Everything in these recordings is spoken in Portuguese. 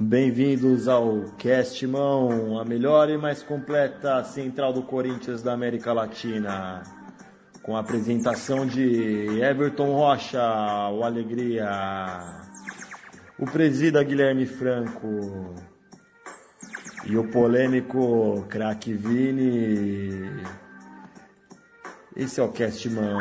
Bem-vindos ao Cast Mão, a melhor e mais completa central do Corinthians da América Latina. Com a apresentação de Everton Rocha, o Alegria, o presida Guilherme Franco e o polêmico craque Vini. Esse é o Cast Mão.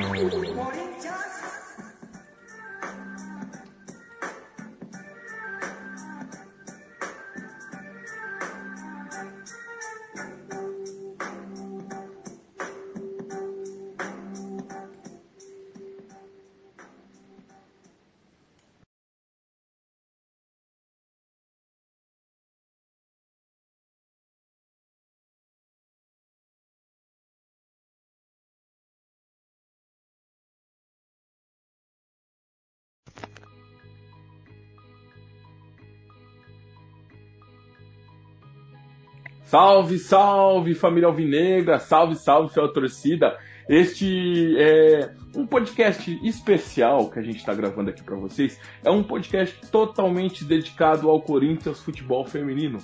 Salve, salve família alvinegra, salve, salve sua torcida. Este é um podcast especial que a gente está gravando aqui para vocês. É um podcast totalmente dedicado ao Corinthians futebol feminino.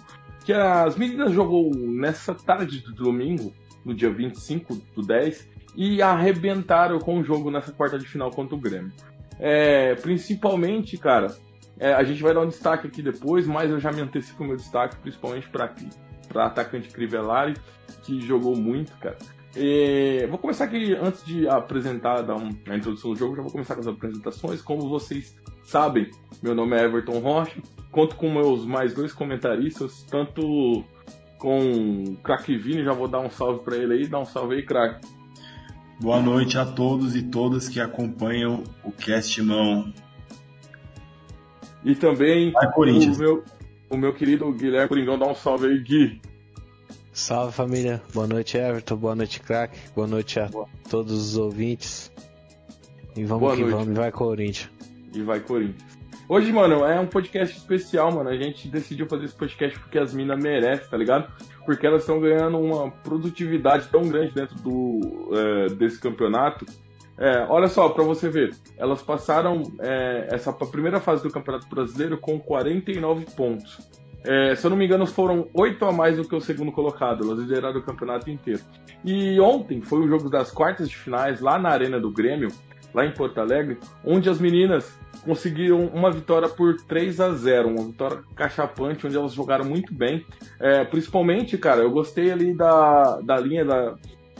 Que as meninas jogou nessa tarde do domingo, no dia 25 do 10, e arrebentaram com o jogo nessa quarta de final contra o Grêmio. É, principalmente, cara, é, a gente vai dar um destaque aqui depois, mas eu já me antecipo meu destaque, principalmente para aqui para atacante Crivellari, que jogou muito, cara. E vou começar aqui, antes de apresentar, dar um, a introdução do jogo, já vou começar com as apresentações. Como vocês sabem, meu nome é Everton Rocha, conto com meus mais dois comentaristas, tanto com o Crack Vini, já vou dar um salve para ele aí, dá um salve aí, Crack. Boa noite a todos e todas que acompanham o Cast Mão. E também o meu, o meu querido Guilherme Coringão dá um salve aí, Gui. Salve família, boa noite Everton, boa noite crack, boa noite a boa. todos os ouvintes. E vamos boa que noite. vamos, e vai Corinthians. E vai Corinthians. Hoje, mano, é um podcast especial, mano. A gente decidiu fazer esse podcast porque as minas merecem, tá ligado? Porque elas estão ganhando uma produtividade tão grande dentro do, é, desse campeonato é, olha só, para você ver, elas passaram é, essa primeira fase do Campeonato Brasileiro com 49 pontos. É, se eu não me engano, foram oito a mais do que o segundo colocado. Elas lideraram o campeonato inteiro. E ontem foi o jogo das quartas de finais lá na Arena do Grêmio, lá em Porto Alegre, onde as meninas conseguiram uma vitória por 3 a 0 uma vitória cachapante, onde elas jogaram muito bem. É, principalmente, cara, eu gostei ali da, da linha da,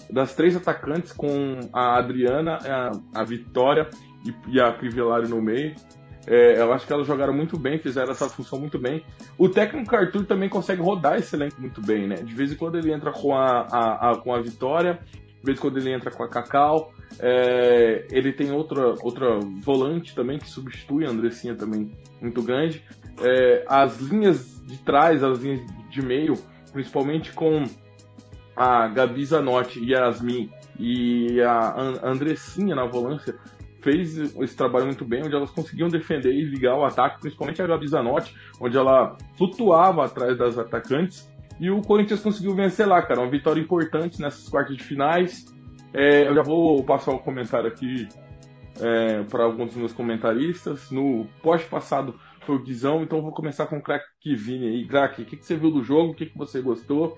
das três atacantes, com a Adriana, a, a Vitória e, e a Crivellari no meio. É, eu acho que elas jogaram muito bem, fizeram essa função muito bem. O técnico Arthur também consegue rodar esse elenco muito bem, né? De vez em quando ele entra com a, a, a com a Vitória, de vez em quando ele entra com a Cacau. É, ele tem outra, outra volante também que substitui a Andressinha também muito grande. É, as linhas de trás, as linhas de meio, principalmente com a Gabi Zanotti, Yasmin e a Andressinha na volância fez esse trabalho muito bem, onde elas conseguiam defender e ligar o ataque, principalmente a Gabi Zanotti, onde ela flutuava atrás das atacantes. E o Corinthians conseguiu vencer lá, cara. Uma vitória importante nessas quartas de finais. É, eu já vou passar o um comentário aqui é, para alguns dos meus comentaristas. No post passado foi o Guizão, então vou começar com o Crack Vini aí. Crack, o que, que você viu do jogo? O que, que você gostou?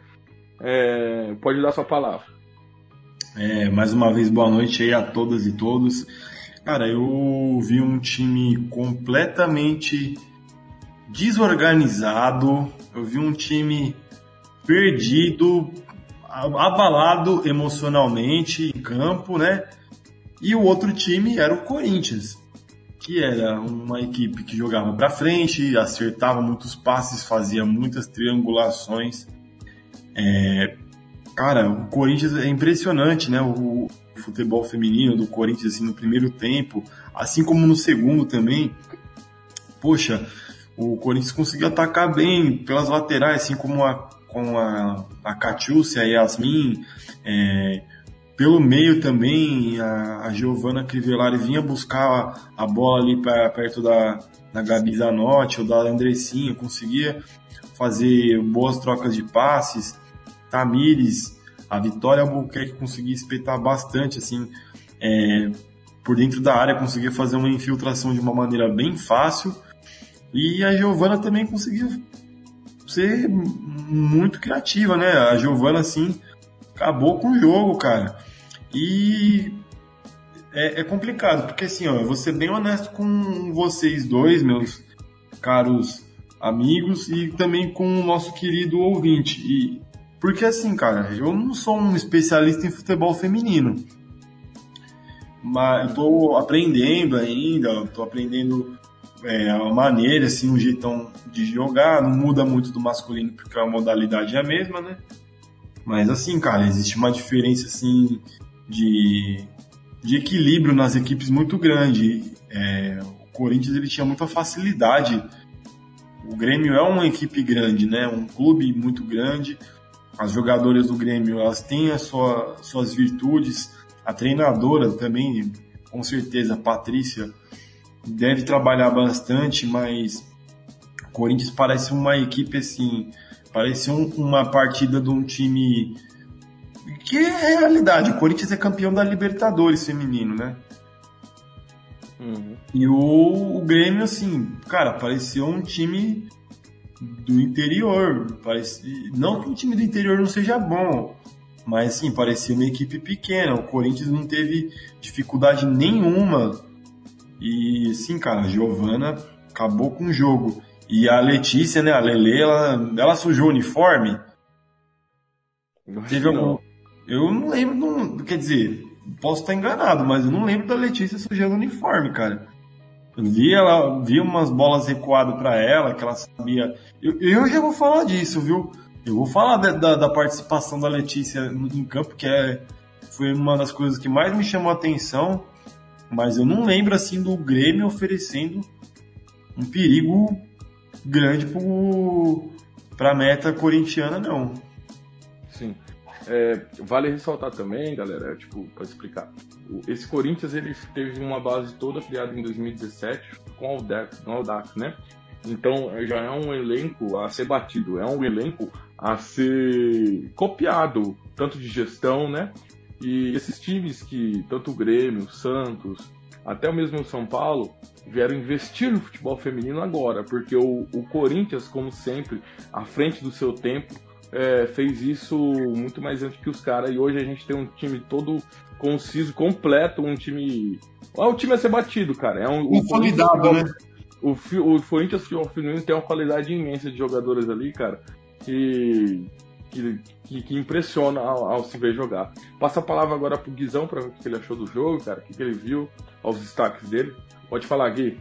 É, pode dar sua palavra. É, mais uma vez, boa noite aí a todas e todos. Cara, eu vi um time completamente desorganizado, eu vi um time perdido, abalado emocionalmente em campo, né? E o outro time era o Corinthians, que era uma equipe que jogava para frente, acertava muitos passes, fazia muitas triangulações. É, cara, o Corinthians é impressionante, né? O, futebol feminino do Corinthians assim, no primeiro tempo, assim como no segundo também. Poxa, o Corinthians conseguiu atacar bem pelas laterais, assim como a, com a, a Catiúcia a Yasmin. É, pelo meio também, a, a Giovanna Crivellari vinha buscar a, a bola ali pra, perto da, da Gabi Zanotti ou da Andressinha, conseguia fazer boas trocas de passes. Tamires, a Vitória Albuquerque conseguia espetar bastante, assim, é, por dentro da área, conseguia fazer uma infiltração de uma maneira bem fácil. E a Giovana também conseguia ser muito criativa, né? A Giovana, assim, acabou com o jogo, cara. E é, é, complicado, porque assim, ó, eu vou ser bem honesto com vocês dois, meus caros amigos, e também com o nosso querido ouvinte. E, porque assim, cara, eu não sou um especialista em futebol feminino. Mas eu tô aprendendo ainda, tô aprendendo é, a maneira, assim, o um jeitão de jogar, não muda muito do masculino porque a modalidade é a mesma, né? Mas assim, cara, existe uma diferença assim de, de equilíbrio nas equipes muito grande. É, o Corinthians ele tinha muita facilidade. O Grêmio é uma equipe grande, né? Um clube muito grande. As jogadoras do Grêmio elas têm as sua, suas virtudes. A treinadora também, com certeza, a Patrícia deve trabalhar bastante, mas o Corinthians parece uma equipe assim, parece um, uma partida de um time que é realidade. O Corinthians é campeão da Libertadores feminino, né? Uhum. E o, o, Grêmio, assim, cara, parecia um time do interior. Parece, não que o time do interior não seja bom, mas assim, parecia uma equipe pequena. O Corinthians não teve dificuldade nenhuma e sim, cara, a Giovana acabou com o jogo. E a Letícia, né, a Lele, ela, ela sujou o uniforme. Teve algum... Eu não lembro, não, quer dizer, posso estar enganado, mas eu não lembro da Letícia sujando o uniforme, cara. Vi ela, vi umas bolas recuadas para ela, que ela sabia. Eu, eu já vou falar disso, viu? Eu vou falar da, da, da participação da Letícia em campo, que é, foi uma das coisas que mais me chamou a atenção. Mas eu não lembro assim do Grêmio oferecendo um perigo grande para a meta corintiana, não. É, vale ressaltar também, galera, tipo, para explicar. Esse Corinthians ele teve uma base toda criada em 2017 com o Audax, né? Então já é um elenco a ser batido, é um elenco a ser copiado, tanto de gestão, né? E esses times que, tanto o Grêmio, o Santos, até o mesmo São Paulo, vieram investir no futebol feminino agora, porque o, o Corinthians, como sempre, à frente do seu tempo, é, fez isso muito mais antes que os caras, e hoje a gente tem um time todo conciso, completo, um time. É um time a ser batido, cara. É um. Consolidado, né? O, o Corinthians Feminino tem uma qualidade imensa de jogadores ali, cara. Que, que, que impressiona ao, ao, se ver jogar. Passa a palavra agora pro Guizão para ver o que ele achou do jogo, cara, o que, que ele viu, aos destaques dele. Pode falar, Gui.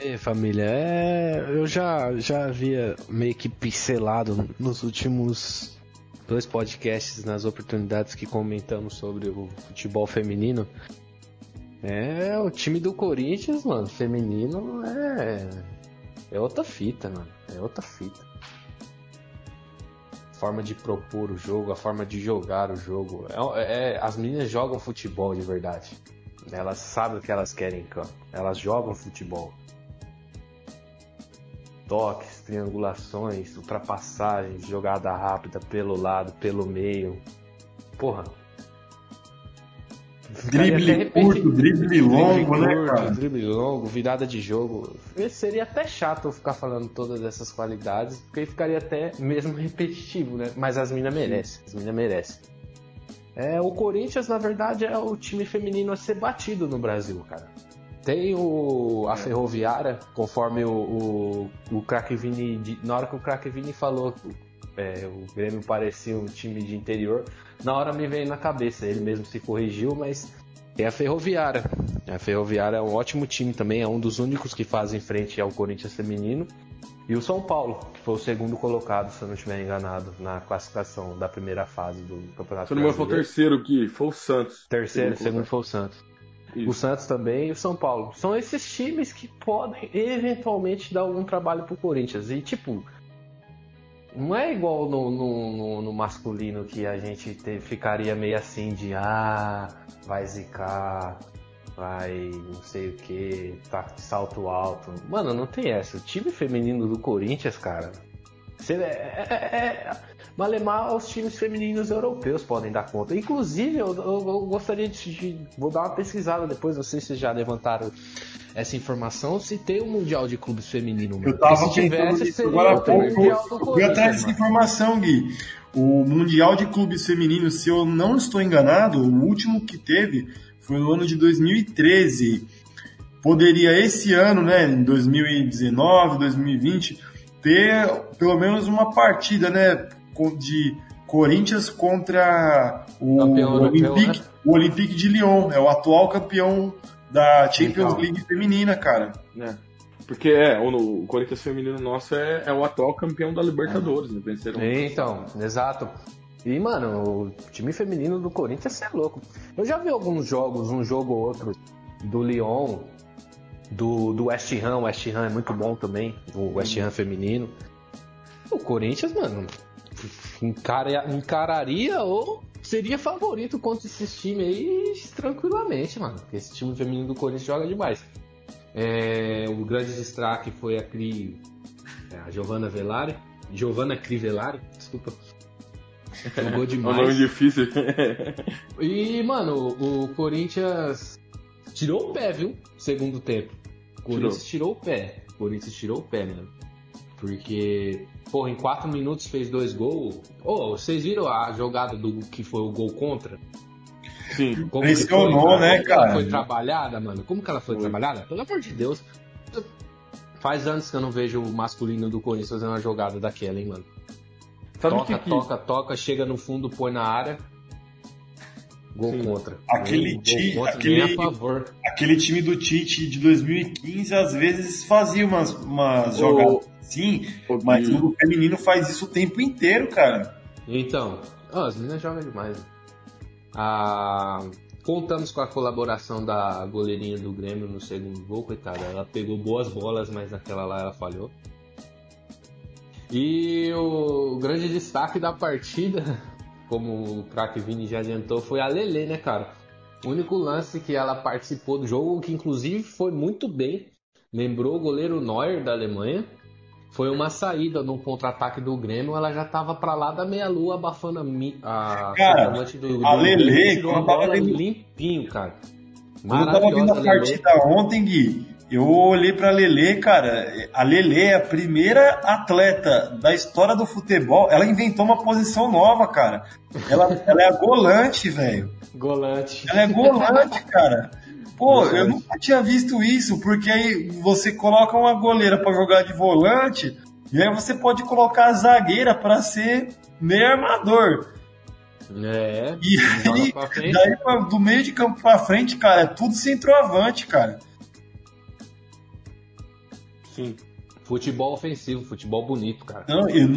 É, família, é, eu já, já havia meio que pincelado nos últimos dois podcasts, nas oportunidades que comentamos sobre o futebol feminino. É, o time do Corinthians, mano, feminino é. É outra fita, mano. É outra fita forma de propor o jogo, a forma de jogar o jogo. É, é, as meninas jogam futebol de verdade. Elas sabem o que elas querem. Elas jogam futebol. Toques, triangulações, ultrapassagens, jogada rápida pelo lado, pelo meio. Porra, Drible curto, drible longo, drible né, curto, cara? Drible longo, virada de jogo. Seria até chato eu ficar falando todas essas qualidades, porque ficaria até mesmo repetitivo, né? Mas as minas merecem, as minas merecem. É, o Corinthians, na verdade, é o time feminino a ser batido no Brasil, cara. Tem o, a Ferroviária, conforme o, o, o Crack Vini. Na hora que o Crack Vini falou é, o Grêmio parecia um time de interior, na hora me veio na cabeça. Ele mesmo se corrigiu, mas é a Ferroviária. A Ferroviária é um ótimo time também, é um dos únicos que fazem frente ao Corinthians feminino. E o São Paulo, que foi o segundo colocado, se eu não estiver enganado, na classificação da primeira fase do Campeonato Se não me foi o terceiro que foi o Santos. Terceiro, segundo, segundo foi o Santos. Isso. O Santos também e o São Paulo. São esses times que podem eventualmente dar algum trabalho pro Corinthians. E tipo, não é igual no, no, no, no masculino que a gente te, ficaria meio assim de ah, vai zicar, vai não sei o que, tá de salto alto. Mano, não tem essa. O time feminino do Corinthians, cara. Você, é, é, é, Malemar os times femininos europeus podem dar conta. Inclusive, eu, eu, eu gostaria de, de, Vou dar uma pesquisada depois, não sei se já levantaram essa informação, se tem um Mundial de Clubes Feminino. Eu tava se tivesse, seria agora há pouco. Fui atrás dessa informação, Gui. O Mundial de Clubes Femininos, se eu não estou enganado, o último que teve foi no ano de 2013. Poderia esse ano, né, em 2019, 2020, ter pelo menos uma partida, né, de Corinthians contra o Olympique, né? o Olympique de Lyon, é o atual campeão da Champions Legal. League feminina, cara. É. Porque é, o, o Corinthians feminino nosso é, é, o atual campeão da Libertadores, né? Venceram. Então, exato. E, mano, o time feminino do Corinthians é louco. Eu já vi alguns jogos, um jogo ou outro, do Lyon, do, do West Ham. O West Ham é muito bom também, o West Ham feminino. O Corinthians, mano, encara, encararia ou seria favorito contra esses times aí tranquilamente, mano. Porque esse time feminino do Corinthians joga demais. É, o grande destaque foi a Cri. É, a Giovanna Velari. Giovanna Crivelari, desculpa. Jogou demais. É um nome difícil. e, mano, o Corinthians tirou o pé, viu? Segundo tempo. O Corinthians tirou, tirou o pé. O Corinthians tirou o pé, mano. Porque, porra, em 4 minutos fez dois gols. Oh, vocês viram a jogada do que foi o gol contra? Sim. Como Pressionou, né, cara? Ela foi trabalhada, mano. Como que ela foi, foi, trabalhada? Pelo amor de Deus. Faz anos que eu não vejo o masculino do Corinthians fazendo uma jogada daquela, hein, mano. Sabe toca, que toca, toca, chega no fundo, põe na área. Gol Sim. contra. Aquele, ti, aquele, aquele time do Tite de 2015 às vezes fazia umas, umas o, jogadas o mas o feminino faz isso o tempo inteiro, cara. Então, oh, as meninas jogam demais. Ah, contamos com a colaboração da goleirinha do Grêmio no segundo gol, coitada. Ela pegou boas bolas, mas naquela lá ela falhou. E o grande destaque da partida como o craque Vini já adiantou, foi a Lele, né, cara? O único lance que ela participou do jogo, que inclusive foi muito bem, lembrou o goleiro Neuer da Alemanha. Foi uma saída no contra-ataque do Grêmio, ela já tava para lá da meia-lua abafando a, a cara, do, a Lele, quando tava vendo... limpinho, cara. Quando eu tava vendo a partida ontem, Gui, eu olhei pra Lele, cara. A Lele é a primeira atleta da história do futebol. Ela inventou uma posição nova, cara. Ela, ela é a golante, velho. Golante. Ela é golante, cara. Pô, eu nunca tinha visto isso, porque aí você coloca uma goleira para jogar de volante, e aí você pode colocar a zagueira para ser meio armador. É. E aí, daí do meio de campo pra frente, cara, é tudo centroavante, cara. Sim. Futebol ofensivo, futebol bonito, cara. Não, eu,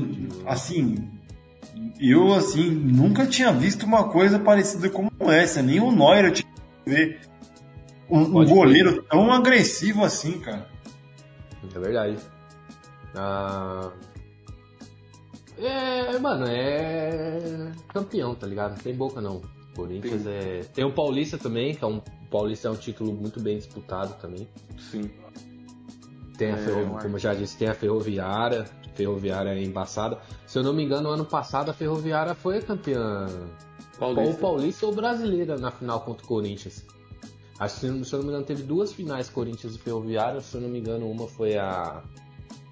assim, eu assim nunca tinha visto uma coisa parecida como essa. Nem o Neuer eu tinha ver um, um goleiro tão agressivo assim, cara. É verdade. Ah... É, mano, é campeão, tá ligado? Não tem boca não. Corinthians tem. é. Tem o Paulista também, que é um. O Paulista é um título muito bem disputado também. Sim. Tem a é, como eu já disse, tem a Ferroviária, Ferroviária é embaçada. Se eu não me engano, ano passado a Ferroviária foi a campeã paulista. ou paulista ou brasileira na final contra o Corinthians. Acho que, se eu não me engano, teve duas finais Corinthians e Ferroviária. Se eu não me engano, uma foi a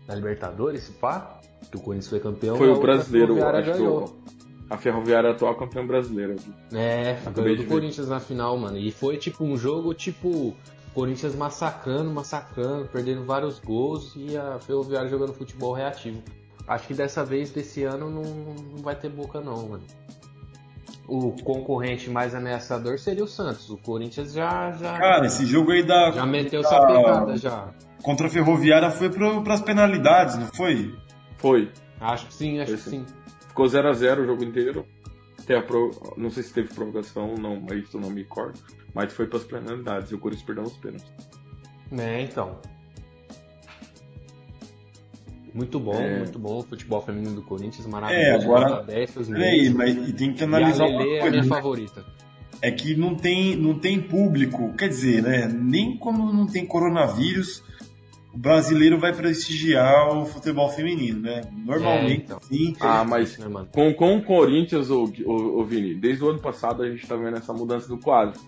da Libertadores, pá, que o Corinthians foi campeão. Foi o brasileiro, acho ganhou. A Ferroviária atual campeã brasileira. É, ganhou do Corinthians na final, mano. E foi tipo um jogo tipo Corinthians massacrando, massacrando, perdendo vários gols e a Ferroviária jogando futebol reativo. Acho que dessa vez, desse ano, não, não vai ter boca não, mano. O concorrente mais ameaçador seria o Santos. O Corinthians já. já Cara, esse jogo aí da. Já meteu essa pegada já. Contra a Ferroviária foi para as penalidades, não foi? Foi. Acho que sim, acho que sim. Ficou 0x0 o jogo inteiro. Pro... Não sei se teve provocação, não, mas isso não me corta. Mas foi para as penalidades e o Corinthians perdeu os pênaltis. É, então. Muito bom, é. muito bom. O futebol feminino do Corinthians, maravilhoso. É, agora. Peraí, mas e tem que analisar e a Lelê é a minha né? favorita. É que não tem, não tem público. Quer dizer, né? Nem como não tem coronavírus, o brasileiro vai prestigiar o futebol feminino, né? Normalmente, É, então. sim. Ah, mas com, com o Corinthians, ô, ô, ô, Vini, desde o ano passado a gente tá vendo essa mudança do quadro.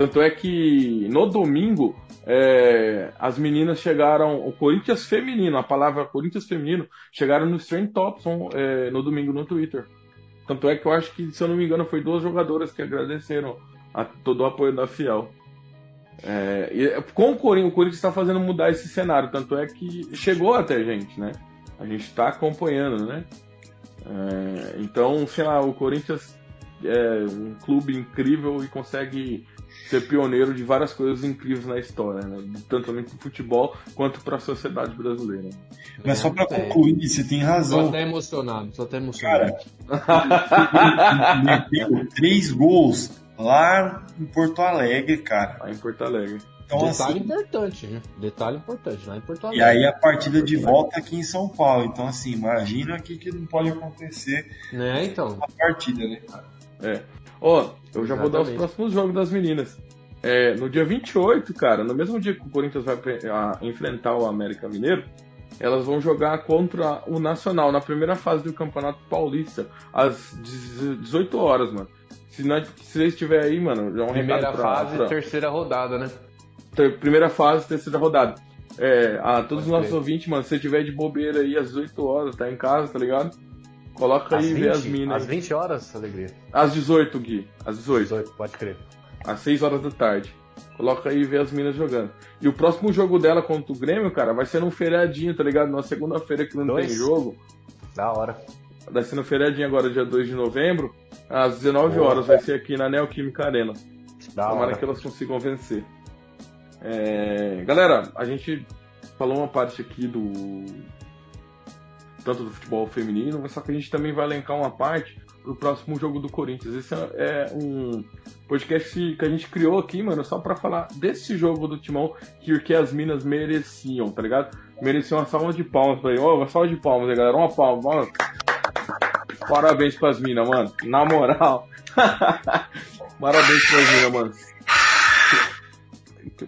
Tanto é que no domingo é, as meninas chegaram, o Corinthians feminino, a palavra Corinthians feminino, chegaram no Trend Tops é, no domingo no Twitter. Tanto é que eu acho que, se eu não me engano, foi duas jogadoras que agradeceram a todo o apoio da Fiel. É, e com o Corinthians, o Corinthians está fazendo mudar esse cenário, tanto é que chegou até a gente, né? A gente está acompanhando, né? É, então, sei lá, o Corinthians é um clube incrível e consegue ser pioneiro de várias coisas incríveis na história, né? Tanto no futebol quanto para a sociedade brasileira. Mas só pra É. concluir, você tem Tô razão. até emocionado, tô até emocionado. Cara, meteu três gols lá em Porto Alegre, cara. Lá em Porto Alegre. Então, Detalhe assim, importante, né? Detalhe importante, lá em Porto e Alegre. aí a partida de volta aqui em São Paulo. Então, assim, imagina o que, que não pode acontecer Né, então. na partida, né? É. Ó, eu já vou dar os Exatamente. próximos jogos das meninas. É, no dia 28, cara, no mesmo dia que o Corinthians vai a- enfrentar o América Mineiro, elas vão jogar contra o Nacional na primeira fase do Campeonato Paulista, às 18 horas, mano. Se, nós, se vocês estiverem aí, mano, já é um Primeira pra, fase, pra- terceira rodada, né? primeira fase, terceira rodada. É, a todos os nossos ouvintes, mano, se você tiver de bobeira aí às 18 horas, tá em casa, tá ligado? Coloca aí Às e vê as 20, minas. às aí. 20 horas, alegria. Às 18, Gui. Às 18. 18, pode crer. às 6 horas da tarde. Coloca aí e vê as minas jogando. E o próximo jogo dela contra o Grêmio, cara, vai ser num feriadinho, tá ligado? Na segunda-feira que não Dois? tem jogo. Da hora. Vai ser no feriadinho agora, dia 2 de novembro. Às 19 Boa. horas vai ser aqui na Neoquímica Arena. Da Tomara hora. que elas consigam vencer. É, Galera, a gente falou uma parte aqui do. Tanto do futebol feminino, mas só que a gente também vai elencar uma parte pro próximo jogo do Corinthians. Esse é um podcast que a gente criou aqui, mano, só pra falar desse jogo do Timão que, que as minas mereciam, tá ligado? Mereciam uma salva de palmas pra ele. Ó, uma salva de palmas aí, galera. Uma palma, mano. Parabéns pras minas, mano. Na moral. Parabéns pras minas, mano.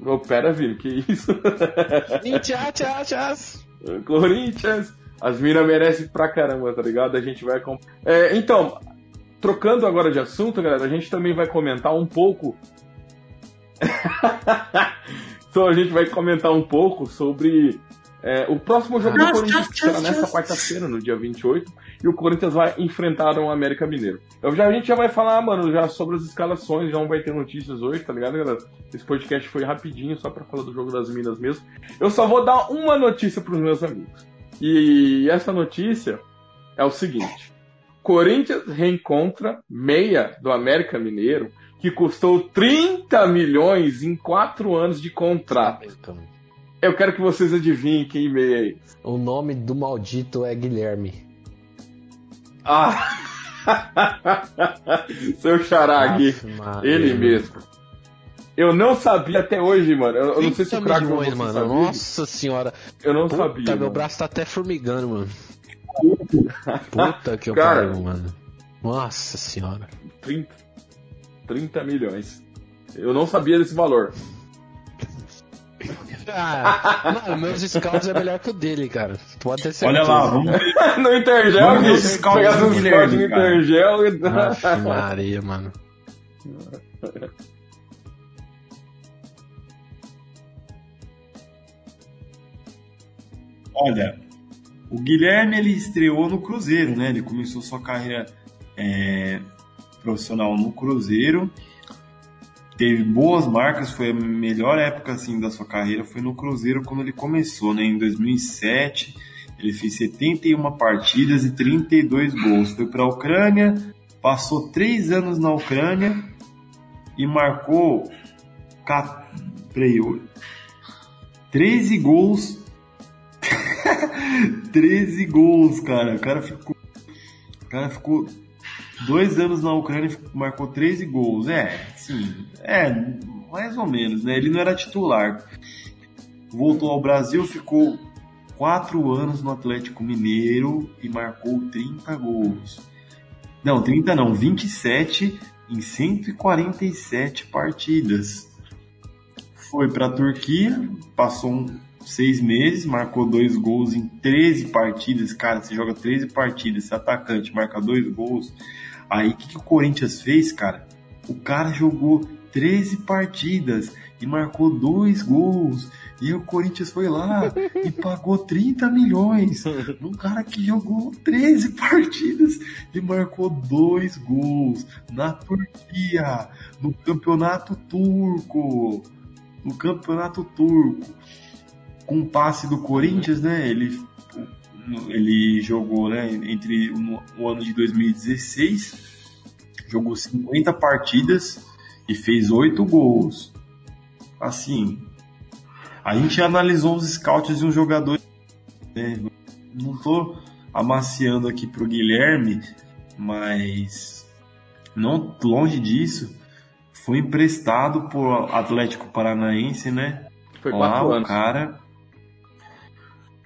Ô, pera, Vini, que isso? Corinthians. As minas merecem pra caramba, tá ligado? A gente vai. com- É, então, trocando agora de assunto, galera, a gente também vai comentar um pouco. então a gente vai comentar um pouco sobre é, o próximo jogo do Corinthians, que será nessa quarta-feira, no dia 28, e o Corinthians vai enfrentar o América Mineiro. Eu já, a gente já vai falar, mano, já sobre as escalações, já não vai ter notícias hoje, tá ligado, galera? Esse podcast foi rapidinho, só pra falar do jogo das Minas mesmo. Eu só vou dar uma notícia pros meus amigos. E essa notícia é o seguinte: Corinthians reencontra meia do América Mineiro que custou 30 milhões em 4 anos de contrato. Então, Eu quero que vocês adivinhem quem meia é esse. o nome do maldito é Guilherme. Ah! Seu xará aqui. Aff, Maria, Ele mesmo. Eu não sabia até hoje, mano. Eu, eu não sei se o 30 craque milhões, você mano. sabia. Nossa senhora. Eu não Puta, sabia. meu mano. braço tá até formigando, mano. Puta que eu Cara. pariu, mano. Nossa senhora. 30, 30 milhões. Eu não sabia desse valor. Ah, mano, meus scouts é melhor que o dele, cara. Pode ter certeza. Olha lá, vamos ver. no Intergel, Vamos Pegar os scouts no. Intergel. Aff, Maria, mano. Olha, o Guilherme ele estreou no Cruzeiro, né? Ele começou sua carreira é, profissional no Cruzeiro, teve boas marcas, foi a melhor época assim da sua carreira foi no Cruzeiro quando ele começou, né? Em 2007 ele fez 71 partidas e 32 gols. Foi para a Ucrânia, passou três anos na Ucrânia e marcou ca- peraí, o- 13 gols 13 gols, cara. O cara ficou. O cara ficou dois anos na Ucrânia e marcou 13 gols. É, sim. É, mais ou menos, né? Ele não era titular. Voltou ao Brasil, ficou quatro anos no Atlético Mineiro e marcou 30 gols. Não, 30 não, 27 em 147 partidas. Foi para a Turquia, passou um seis meses, marcou dois gols em 13 partidas. Cara, você joga 13 partidas, esse atacante marca dois gols. Aí o que, que o Corinthians fez, cara? O cara jogou 13 partidas e marcou dois gols. E o Corinthians foi lá e pagou 30 milhões num cara que jogou 13 partidas e marcou dois gols na Turquia, no campeonato turco. No campeonato turco. Com o passe do Corinthians, né? Ele, ele jogou né, entre o ano de 2016, jogou 50 partidas e fez 8 gols. Assim, a gente analisou os scouts de um jogador. Né? Não tô amaciando aqui pro Guilherme, mas não longe disso, foi emprestado por Atlético Paranaense, né? Foi quatro Lá, anos. o cara.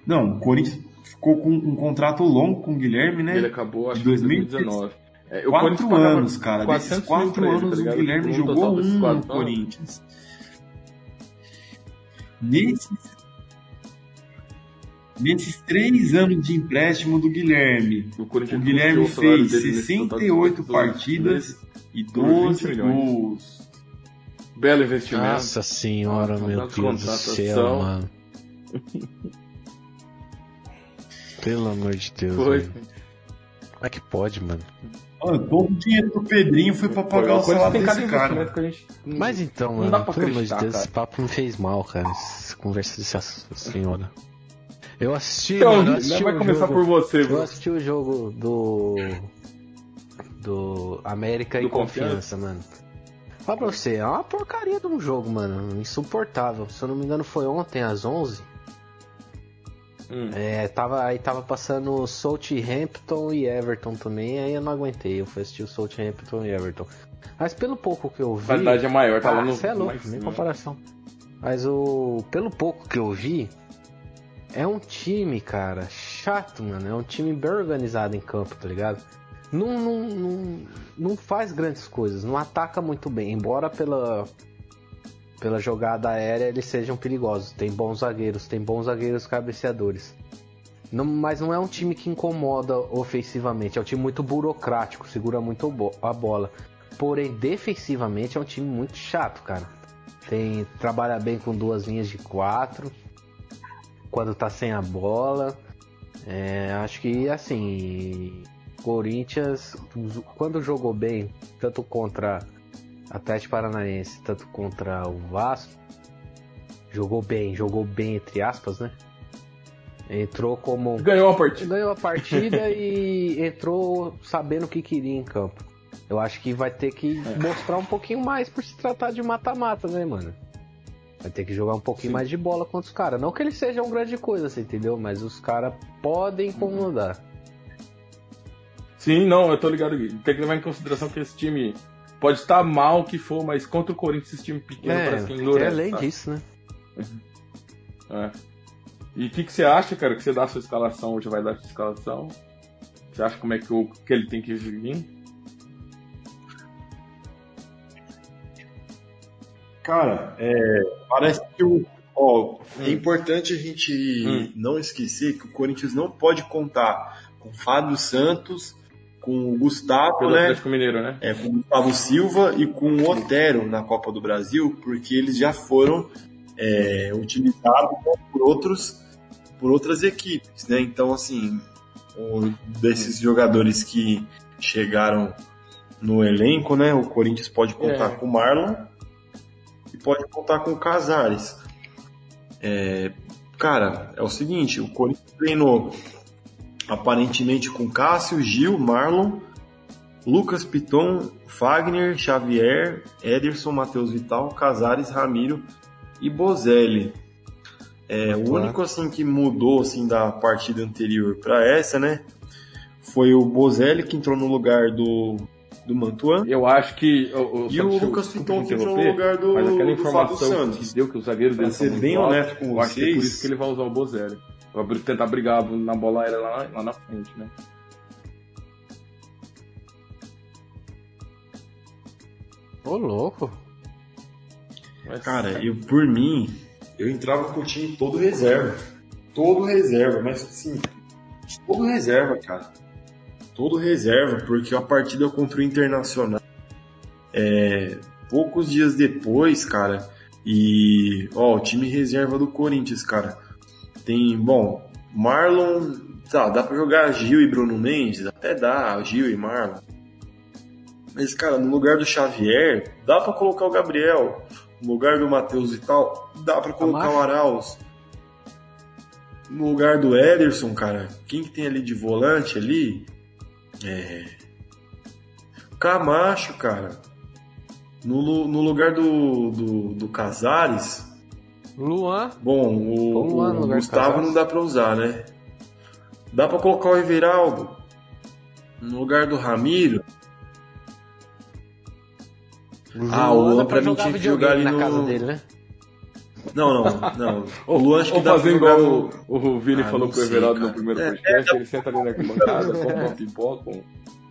Não, o Corinthians ficou com um contrato longo com o Guilherme, né? Ele acabou, acho De que em 2019. 2019. É, o quatro anos, cara. Desses 400 mil quatro ele, anos tá o? Guilherme jogou um no. Corinthians. Nesses, nesses três anos de empréstimo do Guilherme, O, Corinthians o Guilherme fez dele nesse total de 68 dois partidas e por 20 12 milhões. gols. Belo investimento. Nossa senhora, Nossa, meu uma Deus do céu, mano. Pelo amor de Deus. Foi. Mano. Como é que pode, mano? Olha, todo o dinheiro do Pedrinho foi pra pagar o salário desse cara. gente. Mas então, Não mano, dá pra pelo amor de Deus, cara. esse papo me fez mal, cara. Essa conversa dessa senhora. Eu assisti, Então, mano, eu né, assisti vai o começar jogo, por você, Eu assisti o jogo do. Do América Do e Confiança, mano. Fala pra você, é uma porcaria de um jogo, mano. Insuportável. Se eu não me engano, foi ontem às 11. Hum. É, tava, aí tava passando Southampton e Everton também, aí eu não aguentei. Eu fui assistir o Southampton e Everton. Mas pelo pouco que eu vi. A qualidade é maior, tá lá ah, no. é louco, nem cima. comparação. Mas o. Pelo pouco que eu vi, é um time, cara, chato, mano. É um time bem organizado em campo, tá ligado? Não, não, não, não faz grandes coisas, não ataca muito bem, embora pela. Pela jogada aérea eles sejam perigosos. Tem bons zagueiros, tem bons zagueiros cabeceadores. Não- mas não é um time que incomoda ofensivamente, é um time muito burocrático, segura muito a bola. Porém, defensivamente é um time muito chato, cara. Tem trabalha bem com duas linhas de quatro. Quando tá sem a bola. É, acho que assim. Corinthians, quando jogou bem, tanto contra Atlético Paranaense, tanto contra o Vasco, jogou bem, jogou bem entre aspas, né? Entrou como Ganhou a partida. ganhou a partida e entrou sabendo o que queria em campo. Eu acho que vai ter que mostrar um pouquinho mais por se tratar de mata-mata, né, mano? Vai ter que jogar um pouquinho Sim. mais de bola contra os caras. Não que eles sejam grande coisa, você entendeu? Mas os caras podem incomodar. Sim, não, eu tô ligado. Tem que levar em consideração que esse time pode estar mal que for, mas contra o Corinthians, esse time pequeno parece que É, endurece. além sabe? disso, né? É. E o que, que você acha, cara, que você dá a sua escalação, hoje vai dar a sua escalação? Você acha como é que, o, que ele tem que vir? Cara, é, parece que o. Ó, é Hum. importante a gente Hum. não esquecer que o Corinthians não pode contar com Fábio Santos, com o Gustavo, Pelo né? Atlético Mineiro, né? É, com o Gustavo Silva e com o Otero na Copa do Brasil, porque eles já foram é, utilizados por outros por outras equipes, né? Então, assim, o- desses jogadores que chegaram no elenco, né? O Corinthians pode contar É. com o Marlon e pode contar com o Casares. É, cara, é o seguinte, o Corinthians treinou aparentemente com Cássio, Gil, Marlon, Lucas Piton, Fagner, Xavier, Ederson, Matheus Vital, Casares, Ramiro e Bozelli. É, o único assim que mudou assim da partida anterior para essa, né? Foi o Bozelli que entrou no lugar do do Mantuan Eu acho que. o- o- e o eu- Lucas Piton que entrou no lugar do, Mas aquela do informação Santos. que deu que o zagueiro Pra dele ser bem alto, honesto com eu acho que é por vocês- isso que ele vai usar o Bozelli. Br- tentar brigar na bola aérea lá, lá na frente, né? Ô, louco. Mas, Cara, eu por mim, eu entrava com o time todo reserva. Todo reserva, mas assim, todo reserva, cara. Todo reserva, porque a partida contra o Internacional, é, poucos dias depois, cara, e ó, o time reserva do Corinthians, cara, tem, bom, Marlon, tá, dá pra jogar Gil e Bruno Mendes, até dá, Gil e Marlon. Mas, cara, no lugar do Xavier, dá pra colocar o Gabriel. No lugar do Matheus e tal, dá pra colocar o Arauz. No lugar do Ederson, cara, quem que tem ali de volante ali? É. Camacho, cara. No, no lugar do, do, do Casares. Luan. Bom, o, Luan o Gustavo não dá pra usar, né? Dá pra colocar o Everaldo. No lugar do Ramiro. ah, o Luan pra mim tinha que jogar ali na no... casa dele, né? Não, não, não. O Luan acho que dá pra fazer jogar igual no... o, o Vini Ah, falou pro sei, Everaldo cara. no primeiro É, podcast, ele senta ali na arquibancada, compra uma pipoca, um,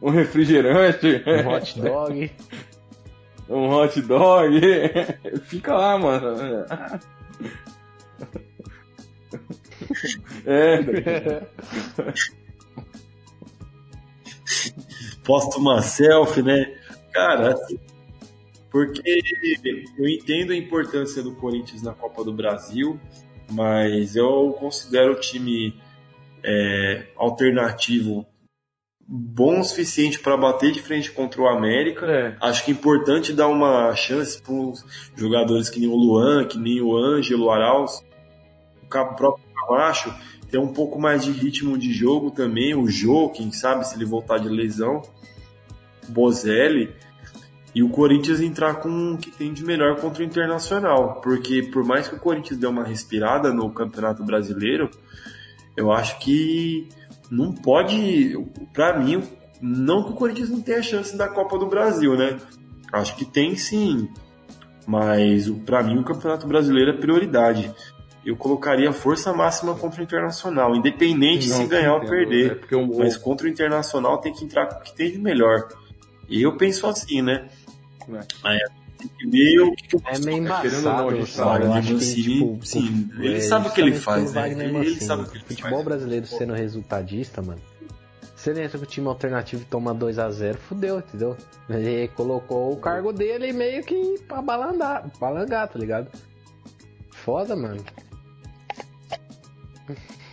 um refrigerante, Um hot dog. um hot dog, fica lá, mano. É, posta uma selfie, né? Cara, assim, porque eu entendo a importância do Corinthians na Copa do Brasil, mas eu considero o time é, alternativo bom o suficiente para bater de frente contra o América. é. Acho que é importante dar uma chance para os jogadores que nem o Luan, que nem o Ângelo, o Arauz, o próprio Camacho, ter um pouco mais de ritmo de jogo também. O Jô, quem sabe, se ele voltar de lesão. O Bozelli. E o Corinthians entrar com o que tem de melhor contra o Internacional. Porque por mais que o Corinthians dê uma respirada no Campeonato Brasileiro, eu acho que não pode. Pra mim, não que o Corinthians não tenha chance da Copa do Brasil, né? Acho que tem sim. Mas pra mim o Campeonato Brasileiro é prioridade. Eu colocaria força máxima contra o Internacional, independente se Não, ganhar ou perder. É porque o, Mas contra o Internacional tem que entrar com o que tem de melhor. E eu penso assim, né? É. Aí o eu É meio a embaçado, gente sabe? Eu acho que, Mancini, tipo, sim, o- ele é, sabe o que ele faz, né? Wagner Ele Mancini, sabe o que ele futebol faz. brasileiro sendo resultadista, mano. Se ele entra com o time alternativo e toma 2x0, fudeu, entendeu? Ele colocou o cargo dele meio que pra balandar, balangar, tá ligado? Foda, mano.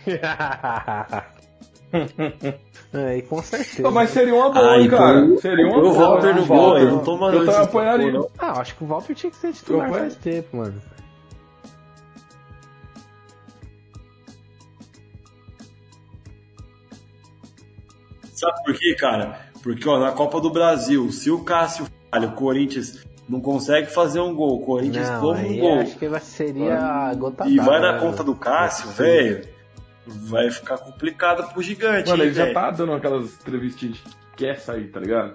é, e com certeza. Mas seria uma boa, Ah, hein, e cara. Seria uma o boa. Walter né, no gol, ele não Walter? toma Eu apoiaria. não. Ah, acho que o Walter tinha que ser titular Eu- faz tempo, mano. Sabe por quê, cara? Porque ó, na Copa do Brasil, se o Cássio falha, o Corinthians não consegue fazer um gol, o Corinthians toma um gol acho que seria a gota e vai na né, conta do Cássio, velho, vai ficar complicado pro gigante. Mano, hein, ele já velho? tá dando aquelas entrevistinhas de que quer sair, tá ligado?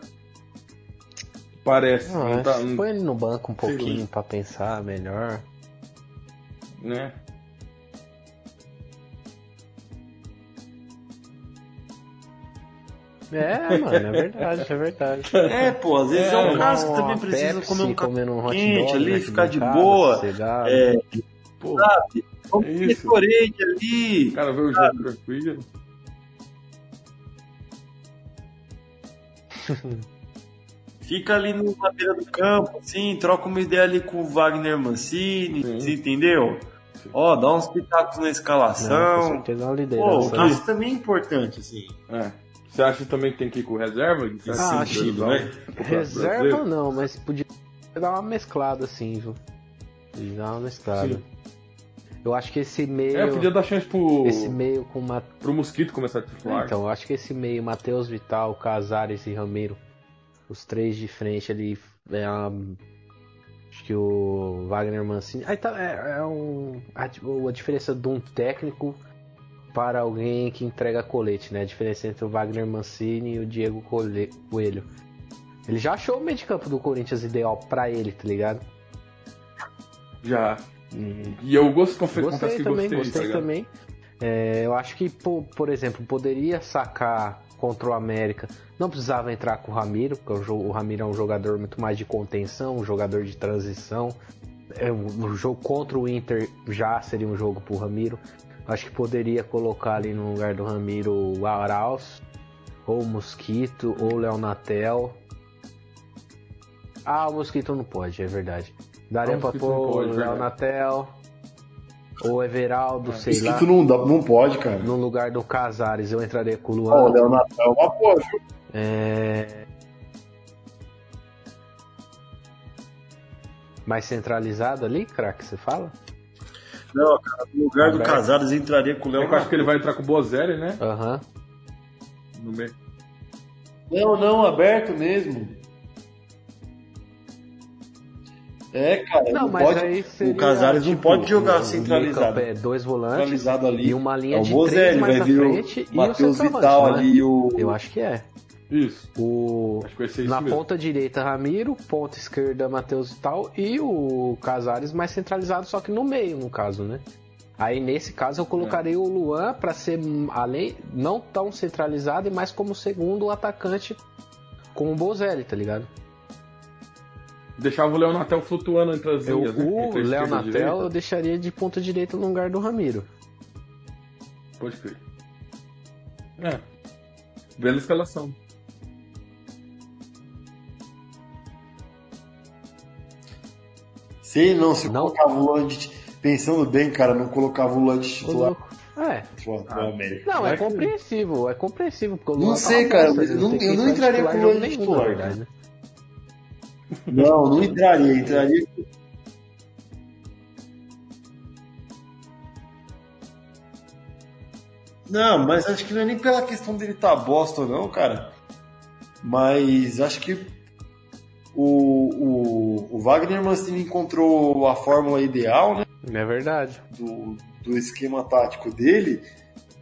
Parece. Não, não tá, que põe ele no banco um pouquinho pra pensar melhor. né? É, mano, é verdade, é verdade. É, pô, às vezes é, um É, caso que também precisa Pepsi, comer um café um hot quente dog ali, ficar de boa. sossegado. É, Pô, sabe? Vamos É isso. corete ali. o cara vê o jogo tranquilo. Fica ali no, na beira do campo, assim, troca uma ideia ali com o Wagner Mancini, você entendeu? Ó, dá uns pitacos na Não, com escalação. certeza é uma Pô, o liderança. Cássio também é importante, assim, É. Você acha que também tem que ir com reserva? Você nesse acha que que né? Reserva não, mas podia dar uma mesclada assim, viu? Podia dar uma mesclada. Sim. Eu acho que esse meio. É, podia dar chance pro, Esse meio com uma. pro Mosquito começar a titular. Então, eu acho que esse meio, Matheus Vital, Casares e Ramiro, os três de frente ali, é uma- Acho que o Wagner Mancini. Aí tá, é, é um. A, a diferença de um técnico para alguém que entrega colete, né? A diferença entre o Wagner Mancini e o Diego Coelho. Ele já achou o meio de campo do Corinthians ideal pra ele, tá ligado? Já. Hum, E eu gosto, confesso, Gostei que também, gostei, gostei tá também. É, eu acho que, po- por exemplo, poderia sacar contra o América. Não precisava entrar com o Ramiro, porque o Ramiro é um jogador muito mais de contenção, um jogador de transição. é, o jogo contra o Inter já seria um jogo pro Ramiro. Acho que poderia colocar ali no lugar do Ramiro o Arauz, ou o Mosquito, ou o Leonatel. Ah, o Mosquito não pode, é verdade. Daria o pra pôr o verdade. Leonatel, ou Everaldo, sei lá. Mosquito não, dá, não pode, cara. No lugar do Casares eu entraria com o Ó, o Luan. Léo Natal é uma boa, viu? É... Mais centralizado ali, craque, você fala? Não, cara, no lugar do. Casares entraria com o Léo Eu acho que ele vai entrar com o Bozelli, né? Aham. No meio. Não, não, aberto mesmo. É, cara, Não, não, mas pode. seria, o Casares não tipo, pode jogar o centralizado. É dois volantes Centralizado ali. e uma linha é o de Bozelli, três mais vai vir frente o e o Matheus Vital não é? ali e o. Eu acho que é. Isso. O... Acho que vai ser isso Na mesmo. ponta direita, Ramiro, ponta esquerda, Matheus e tal, e o Casares mais centralizado, só que no meio, no caso, né? Aí nesse caso eu colocaria o Luan pra ser hum, além não tão centralizado e mais como segundo atacante com o Bozelli, tá ligado? Deixava o Leonatel flutuando entre as Eu, linhas, né? o Entre a Léo esquerda e a Natel direita. eu deixaria de ponta direita no lugar do Ramiro. Pode crer. É. Bela escalação. Sei não, se Não. colocava o de... Pensando bem, cara, não colocava o Ô, titular louco. É. América. Não, é compreensível, é compreensível. Porque o Não sei, tá cara, eu não- eu não entrar entraria com o em Luan jogo de nenhum, titular, né? Não, não entraria, entraria. Não, mas acho que não é nem pela questão dele estar bosta ou não, cara. Mas acho que o, o, o Wagner Mancini encontrou a fórmula ideal, né? É verdade. do, do esquema tático dele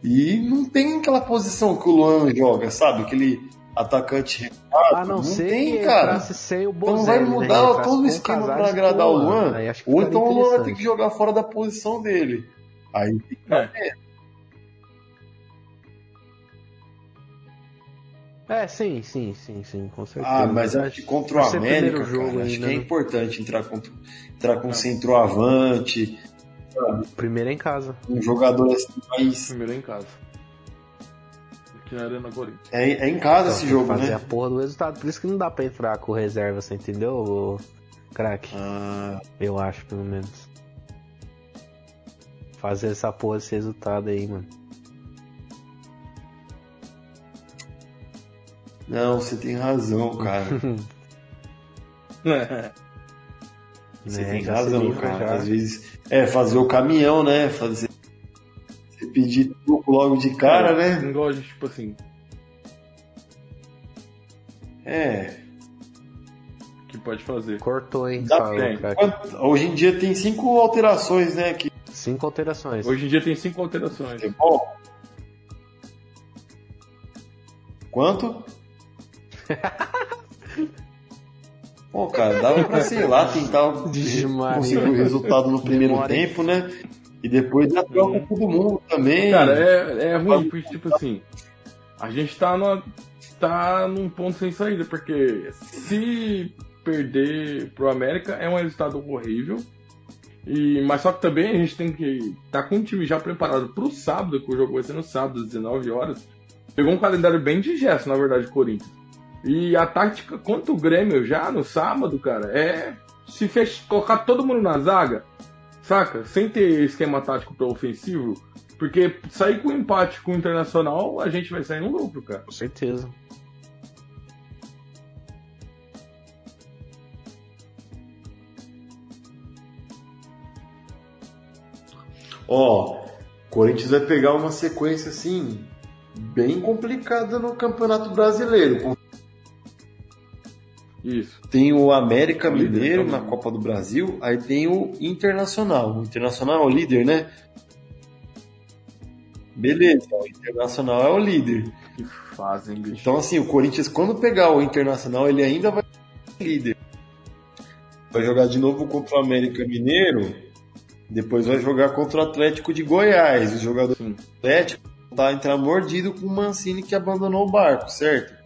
e não tem aquela posição que o Luan joga, sabe? Aquele atacante. A não, não ser tem, cara. sem o Então Bozelli, vai né? mudar Entrasse todo com o esquema para agradar com o Luan. Ou então o Luan vai ter que jogar fora da posição dele. Aí fica É, sim, sim, sim, sim, com certeza. Ah, mas acho que contra o América, jogo cara, acho que é né? importante entrar, contra, entrar com centroavante, Primeiro em casa. um jogador assim mais. Primeiro em casa. Aqui na Arena Corinthians. É, é em casa Então, esse jogo, fazer né? a porra do resultado. Por isso que não dá pra entrar com reserva, você entendeu, craque? Ah, Eu acho, pelo menos. Fazer essa porra desse resultado aí, mano. não, você tem razão, cara. Você Né, tem razão, cara. já. Às vezes. É, fazer o caminhão, né? Fazer. Pedir truco logo de cara, né? Não gosto de, tipo assim, É. que pode fazer. Cortou, hein? Dá. Quanto- Hoje em dia tem cinco alterações, né? Aqui Cinco alterações. Hoje em dia tem cinco alterações. futebol. Quanto? Pô, cara, dava pra, sei lá, tentar conseguir o resultado no primeiro Demora, tempo, né? E depois já troca todo mundo também. Cara, é, é ruim, porque, tipo assim, a gente tá, numa, tá num ponto sem saída, porque se perder pro América é um resultado horrível. E, mas só que também a gente tem que tá com o time já preparado pro sábado, que o jogo vai ser no sábado, às 19 horas. Pegou um calendário bem digesto, na verdade, o Corinthians. E a tática contra o Grêmio já no sábado, cara, é se fech... colocar todo mundo na zaga, saca? Sem ter esquema tático pro ofensivo, porque sair com empate com o Internacional, a gente vai sair no lucro, cara. Com certeza. Ó, Corinthians vai pegar uma sequência assim bem complicada no Campeonato Brasileiro. Isso. Tem o América Mineiro na Copa do Brasil, aí tem o Internacional. O Internacional é o líder, né? Beleza, o Internacional é o líder. Que fazem, bicho. Então, assim, o Corinthians, quando pegar o Internacional, ele ainda vai ser líder. Vai jogar de novo contra o América Mineiro, depois vai jogar contra o Atlético de Goiás. O jogador Sim. Atlético tá entrar mordido com o Mancini que abandonou o barco, certo?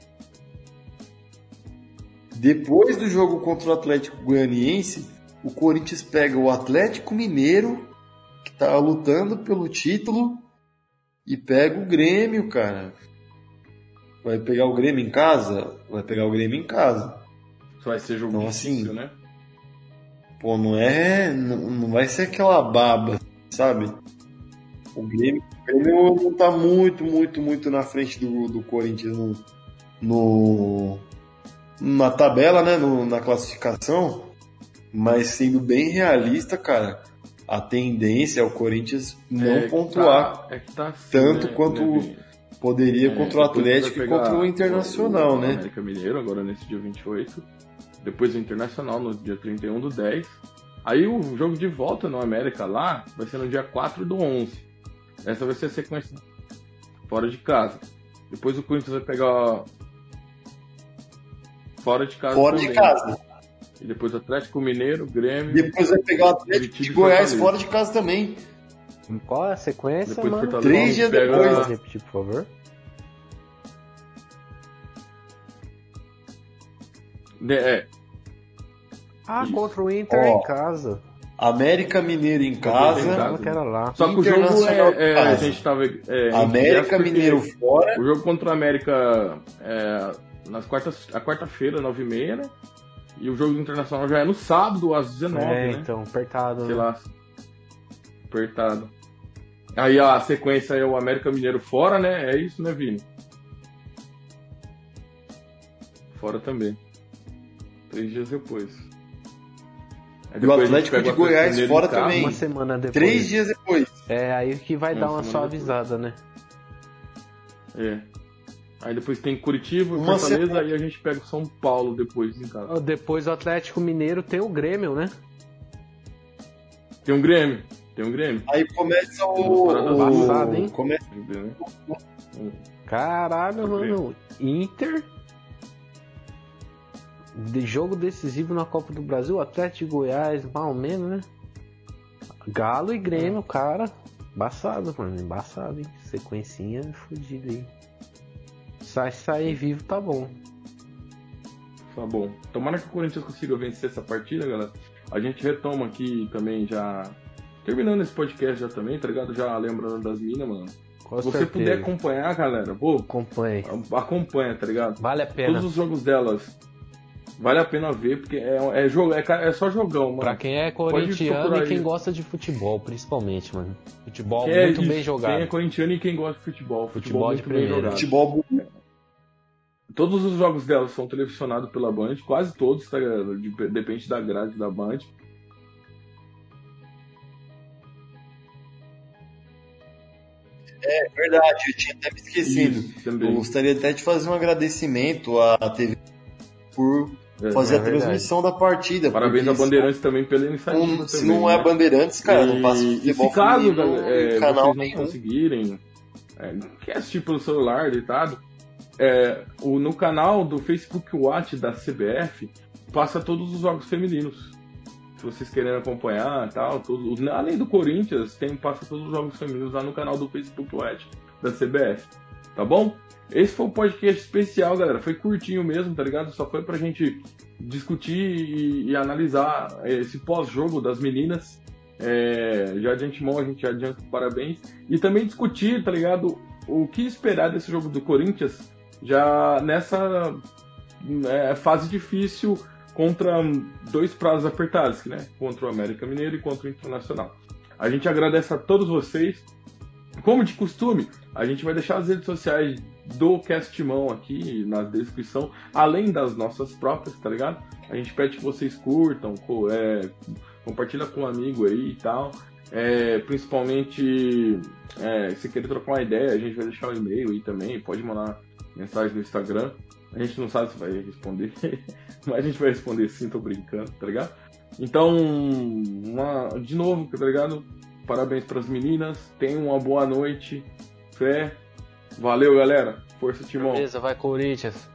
Depois do jogo contra o Atlético Goianiense, o Corinthians pega o Atlético Mineiro, que tá lutando pelo título, e pega o Grêmio, cara. Vai pegar o Grêmio em casa? Vai pegar o Grêmio em casa. Vai ser jogo Não, difícil, assim, né? Pô, não é. Não, não vai ser aquela baba, sabe? O Grêmio, o Grêmio não tá muito, muito, muito na frente do, do Corinthians no, no- na tabela, né? no- na classificação. Mas sendo bem realista, cara, a tendência é o Corinthians não É que pontuar. tá- é que tá assim, tanto né, quanto né, Vini? Poderia É, contra o Atlético e contra o Internacional, o né? América Mineiro, agora nesse dia 28. Depois o Internacional no dia 31 do 10. Aí o jogo de volta no América lá vai ser no dia 4 do 11. Essa vai ser a sequência fora de casa. Depois o Corinthians vai pegar fora de casa Fora de também. casa. E depois o Atlético Mineiro, Grêmio, Depois vai pegar o Atlético Curitiba de Goiás Fortaleza. fora de casa também. Qual é a sequência, depois mano? Três dias pega- depois. Pode repetir, por favor. De- é, Ah, Isso. contra o Inter Ó, em casa. América Mineiro em casa. Só que o jogo Internacional é, é, a gente tava. É, América Mineiro fora. O jogo contra o América é nas quartas, a quarta-feira, 9h30, né? E o jogo internacional já é no sábado, às 19 é, né? então, apertado. Sei né? lá. Apertado. Aí a sequência é o América Mineiro fora, né? É isso, né, Vini? Fora também. Três dias depois. E o Atlético de o Goiás fora também. Uma semana depois. Três dias depois. É, aí que vai Uma dar uma semana suavizada, né? É. Aí depois tem Curitiba, Uma Fortaleza, semana. aí a gente pega o São Paulo depois em casa. Depois do Atlético Mineiro tem o Grêmio, né? Tem um Grêmio. Tem um Grêmio. Aí começa o. O- passada, hein? Começa Entendeu? Caralho, O mano. Inter. De jogo decisivo na Copa do Brasil, Atlético de Goiás, mal ou menos, né? Galo e Grêmio, cara. Embaçado, mano. Embaçado, hein? Sequencinha fodida aí. Sai sair vivo, tá bom. Tá bom. Tomara que o Corinthians consiga vencer essa partida, galera. A gente retoma aqui também já. Terminando esse podcast já também, tá ligado? Já lembrando das minas, mano. Com Se você certeza. puder acompanhar, galera, pô, Acompanhe. acompanha, tá ligado? Vale a pena. Todos os jogos delas. Vale a pena ver, porque é, é, jogo, é, é só jogão, mano. Pra quem é corintiano e quem aí. gosta de futebol, principalmente, mano. Futebol Quem é muito isso, bem jogado. Quem é corintiano e quem gosta de futebol. Futebol, Futebol de muito bem primeira. futebol. Todos os jogos dela são televisionados pela Band, quase todos, tá, depende da grade da Band. É verdade, eu tinha até me esquecido. Isso. Eu gostaria até de fazer um agradecimento à TV por fazer é a transmissão da partida. Parabéns a Bandeirantes também pela iniciativa. não, se também, não é né? Bandeirantes, cara, não passa E- futebol e se caso feminino galera, é, canal vocês não nenhum. conseguirem, é, quer assistir pelo celular, deitado, é, o, no canal do Facebook Watch da CBF passa todos os jogos femininos. Se vocês querem acompanhar tal, todos, além do Corinthians, tem, passa todos os jogos femininos lá no canal do Facebook Watch da CBF. Tá bom? Esse foi um podcast especial, galera. Foi curtinho mesmo, tá ligado? Só foi pra gente discutir e, e analisar esse pós-jogo das meninas. É, já de antemão a gente adianta parabéns. E também discutir, tá ligado? O que esperar desse jogo do Corinthians já nessa é, fase difícil contra dois prazos apertados, né? Contra o América Mineiro e contra o Internacional. A gente agradece a todos vocês. Como de costume, a gente vai deixar as redes sociais do Castimão aqui na descrição, além das nossas próprias, tá ligado? A gente pede que vocês curtam, co- é, compartilha com um amigo aí e tal. É, principalmente, é, se querer trocar uma ideia, a gente vai deixar o e-mail aí também, pode mandar mensagem no Instagram. A gente não sabe se vai responder, mas a gente vai responder sim, tô brincando, tá ligado? Então, uma- de novo, tá ligado? Parabéns pras meninas, tenham uma boa noite, fé. Valeu, galera. Força, Timão. Beleza, vai Corinthians.